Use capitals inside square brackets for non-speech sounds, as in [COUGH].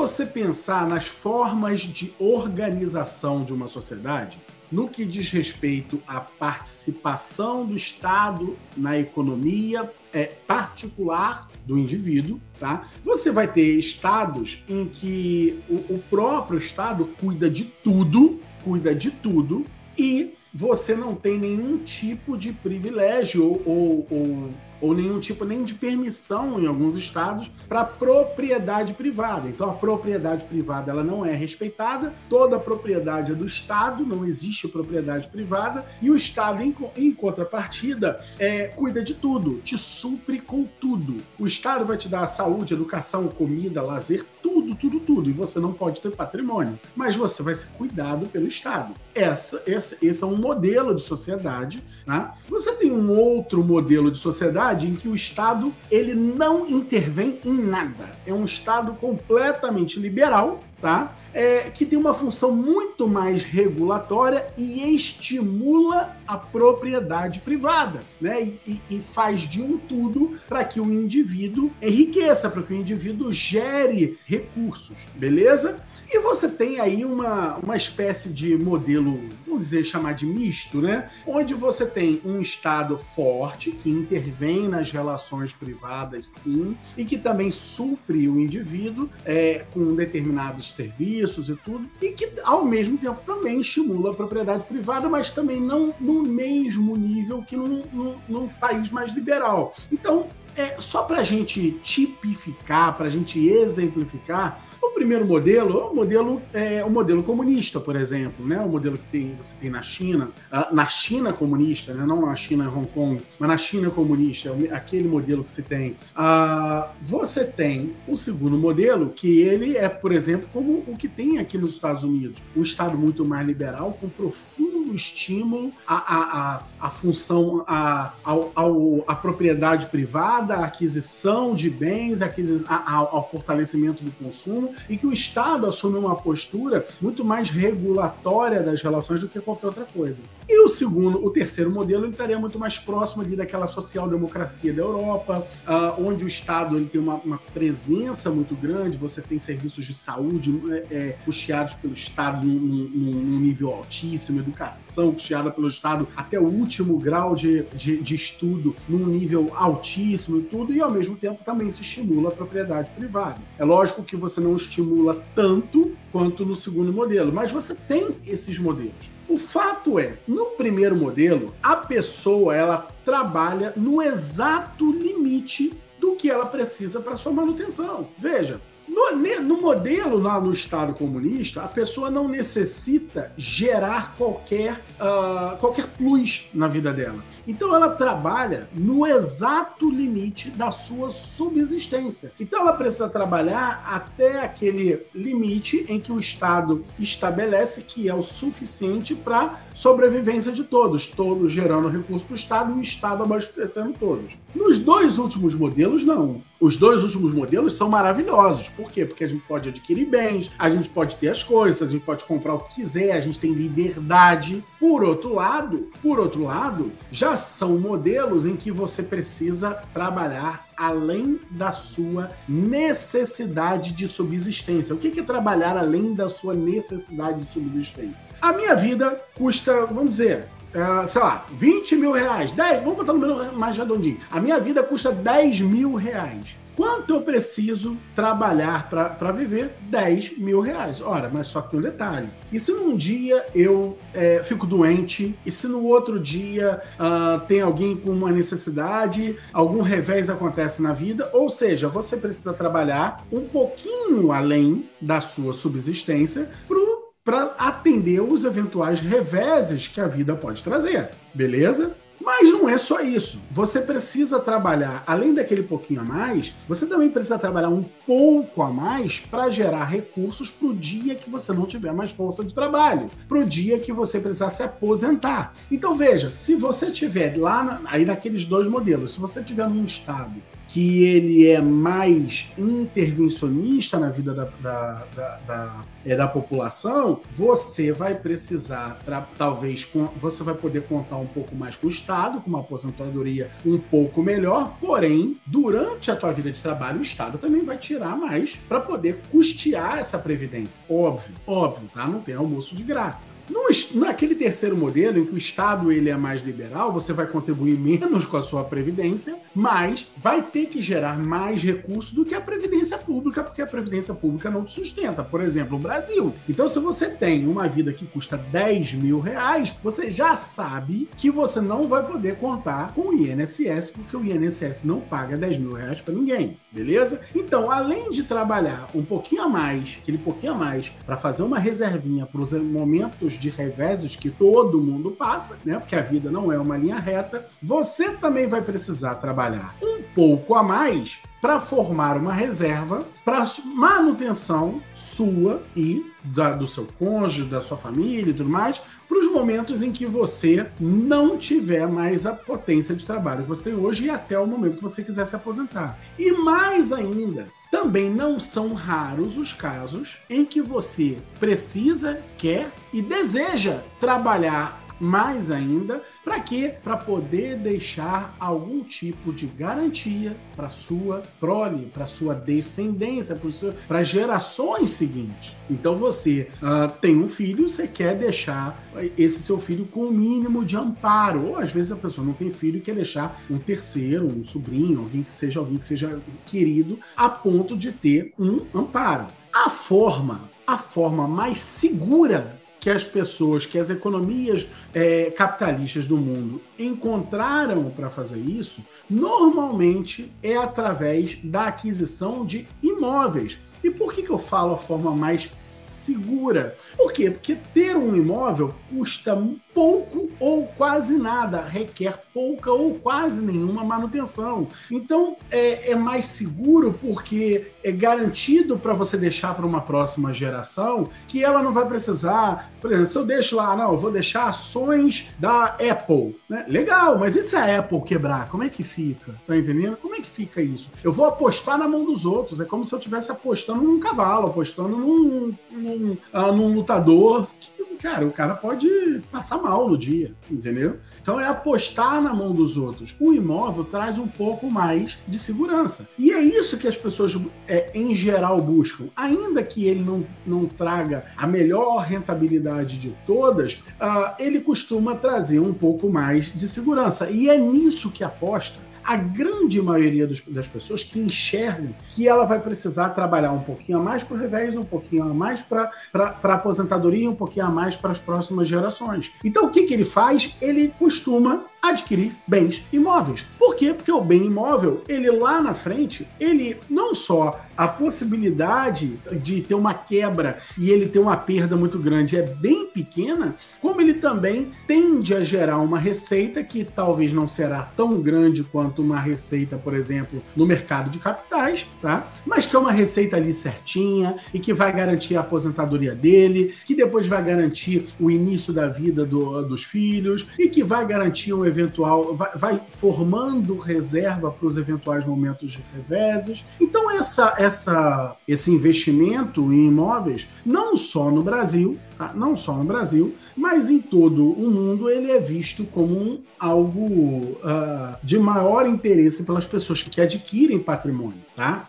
você pensar nas formas de organização de uma sociedade, no que diz respeito à participação do Estado na economia é, particular do indivíduo, tá? Você vai ter estados em que o, o próprio Estado cuida de tudo, cuida de tudo, e você não tem nenhum tipo de privilégio ou, ou, ou nenhum tipo nem de permissão em alguns estados para propriedade privada. Então a propriedade privada ela não é respeitada, toda propriedade é do Estado, não existe propriedade privada e o Estado em, em contrapartida é, cuida de tudo, te supre com tudo. O Estado vai te dar saúde, educação, comida, lazer, tudo, tudo, tudo. E você não pode ter patrimônio, mas você vai ser cuidado pelo Estado. Essa, essa, esse é um modelo de sociedade. Né? Você tem um outro modelo de sociedade em que o Estado ele não intervém em nada. É um Estado completamente liberal, tá? É, que tem uma função muito mais regulatória e estimula a propriedade privada, né? E, e, e faz de um tudo para que o indivíduo enriqueça, para que o indivíduo gere recursos, beleza? E você tem aí uma, uma espécie de modelo, vamos dizer, chamar de misto, né? Onde você tem um Estado forte que intervém nas relações privadas, sim, e que também supre o indivíduo é, com determinados serviços e tudo, e que ao mesmo tempo também estimula a propriedade privada, mas também não no mesmo nível que num, num, num país mais liberal. Então, é, só para a gente tipificar, para a gente exemplificar, o primeiro modelo é o modelo, é, o modelo comunista, por exemplo, né? o modelo que tem, você tem na China, na China comunista, né? não na China Hong Kong, mas na China comunista, é aquele modelo que se tem. Uh, você tem o segundo modelo, que ele é, por exemplo, como o que tem aqui nos Estados Unidos, um Estado muito mais liberal, com profundo estímulo à, à, à, à função, à, ao, ao, à propriedade privada, à aquisição de bens, aquisição, ao, ao fortalecimento do consumo, e que o Estado assume uma postura muito mais regulatória das relações do que qualquer outra coisa. E o segundo, o terceiro modelo, ele estaria muito mais próximo ali daquela social-democracia da Europa, uh, onde o Estado ele tem uma, uma, presença muito grande, você tem serviços de saúde é, é, puxados pelo Estado num, num, num, nível altíssimo, educação puxada pelo Estado até o último grau de, de, de estudo num nível altíssimo e tudo, e ao mesmo tempo também se estimula a propriedade privada. É lógico que você não estimula tanto quanto no segundo modelo, mas você tem esses modelos. O fato é, no primeiro modelo, a pessoa ela trabalha no exato limite do que ela precisa para sua manutenção. Veja, no, no, modelo lá no Estado comunista, a pessoa não necessita gerar qualquer, uh, qualquer plus na vida dela. Então ela trabalha no exato limite da sua subsistência. Então ela precisa trabalhar até aquele limite em que o Estado estabelece que é o suficiente para sobrevivência de todos, todos gerando recurso para o Estado e o Estado abastecendo todos. Nos dois últimos modelos, não. Os dois últimos modelos são maravilhosos. Por quê? Porque a gente pode adquirir bens, a gente pode ter as coisas, a gente pode comprar o que quiser, a gente tem liberdade. Por outro lado, por outro lado, já são modelos em que você precisa trabalhar além da sua necessidade de subsistência. O que é trabalhar além da sua necessidade de subsistência? A minha vida custa, vamos dizer, Uh, sei lá, 20 mil reais, 10, vamos botar no número mais redondinho. A minha vida custa 10 mil reais. Quanto eu preciso trabalhar para viver? 10 mil reais. Ora, mas só que tem um detalhe. E se num dia eu é, fico doente, e se no outro dia uh, tem alguém com uma necessidade, algum revés acontece na vida, ou seja, você precisa trabalhar um pouquinho além da sua subsistência para atender os eventuais reveses que a vida pode trazer. Beleza? Mas não é só isso. Você precisa trabalhar, além daquele pouquinho a mais, você também precisa trabalhar um pouco a mais para gerar recursos para o dia que você não tiver mais força de trabalho, para o dia que você precisar se aposentar. Então veja, se você tiver lá, aí naqueles dois modelos, se você tiver num estado que ele é mais intervencionista na vida da, da, da, da, é, da população, você vai precisar, talvez, com, você vai poder contar um pouco mais com o Estado, com uma aposentadoria um pouco melhor, porém, durante a tua vida de trabalho, o Estado também vai tirar mais para poder custear essa previdência. Óbvio, óbvio, tá? Não tem almoço de graça. No, naquele terceiro modelo, em que o Estado ele é mais liberal, você vai contribuir [LAUGHS] menos com a sua previdência, mas vai ter que gerar mais recursos do que a previdência pública, porque a previdência pública não te sustenta. Por exemplo, o Brasil. Então, se você tem uma vida que custa 10 mil reais, você já sabe que você não vai poder contar com o INSS, porque o INSS não paga 10 mil reais para ninguém, beleza? Então, além de trabalhar um pouquinho a mais, aquele pouquinho a mais, para fazer uma reservinha para os momentos de reveses que todo mundo passa, né? Porque a vida não é uma linha reta. Você também vai precisar trabalhar um pouco a mais para formar uma reserva para manutenção sua e da, do seu cônjuge, da sua família e tudo mais, para os momentos em que você não tiver mais a potência de trabalho que você tem hoje e até o momento que você quiser se aposentar. E mais ainda, também não são raros os casos em que você precisa, quer e deseja trabalhar mais ainda, para quê? Para poder deixar algum tipo de garantia para sua prole, para sua descendência, para gerações seguintes. Então você uh, tem um filho, você quer deixar esse seu filho com o mínimo de amparo. Ou às vezes a pessoa não tem filho e quer deixar um terceiro, um sobrinho, alguém que seja alguém que seja querido, a ponto de ter um amparo. A forma, a forma mais segura que as pessoas, que as economias é, capitalistas do mundo encontraram para fazer isso, normalmente é através da aquisição de imóveis. E por que, que eu falo a forma mais segura? Por quê? Porque ter um imóvel custa pouco ou quase nada, requer pouca ou quase nenhuma manutenção. Então é, é mais seguro porque é garantido para você deixar para uma próxima geração que ela não vai precisar. Por exemplo, se eu deixo lá, não, eu vou deixar ações da Apple. Né? Legal, mas e se a Apple quebrar? Como é que fica? Tá entendendo? Como é que fica isso? Eu vou apostar na mão dos outros. É como se eu estivesse apostando num cavalo, apostando num, num, uh, num lutador que cara, o cara pode passar mal no dia, entendeu? Então é apostar na mão dos outros. O imóvel traz um pouco mais de segurança. E é isso que as pessoas, é, em geral, buscam. Ainda que ele não, não traga a melhor rentabilidade de todas, uh, ele costuma trazer um pouco mais de segurança. E é nisso que aposta a grande maioria dos, das pessoas que enxergam que ela vai precisar trabalhar um pouquinho a mais para o revés, um pouquinho a mais para a aposentadoria, um pouquinho a mais para as próximas gerações. Então, o que, que ele faz? Ele costuma adquirir bens imóveis. Por quê? Porque o bem imóvel, ele lá na frente, ele não só a possibilidade de ter uma quebra e ele ter uma perda muito grande é bem pequena, como ele também tende a gerar uma receita que talvez não será tão grande quanto uma receita, por exemplo, no mercado de capitais, tá? Mas que é uma receita ali certinha e que vai garantir a aposentadoria dele, que depois vai garantir o início da vida do, dos filhos e que vai garantir um eventual, vai, vai formando reserva para os eventuais momentos de reveses. Então essa, essa, esse investimento em imóveis, não só no Brasil, tá? não só no Brasil, mas em todo o mundo ele é visto como algo uh, de maior interesse pelas pessoas que adquirem patrimônio, tá?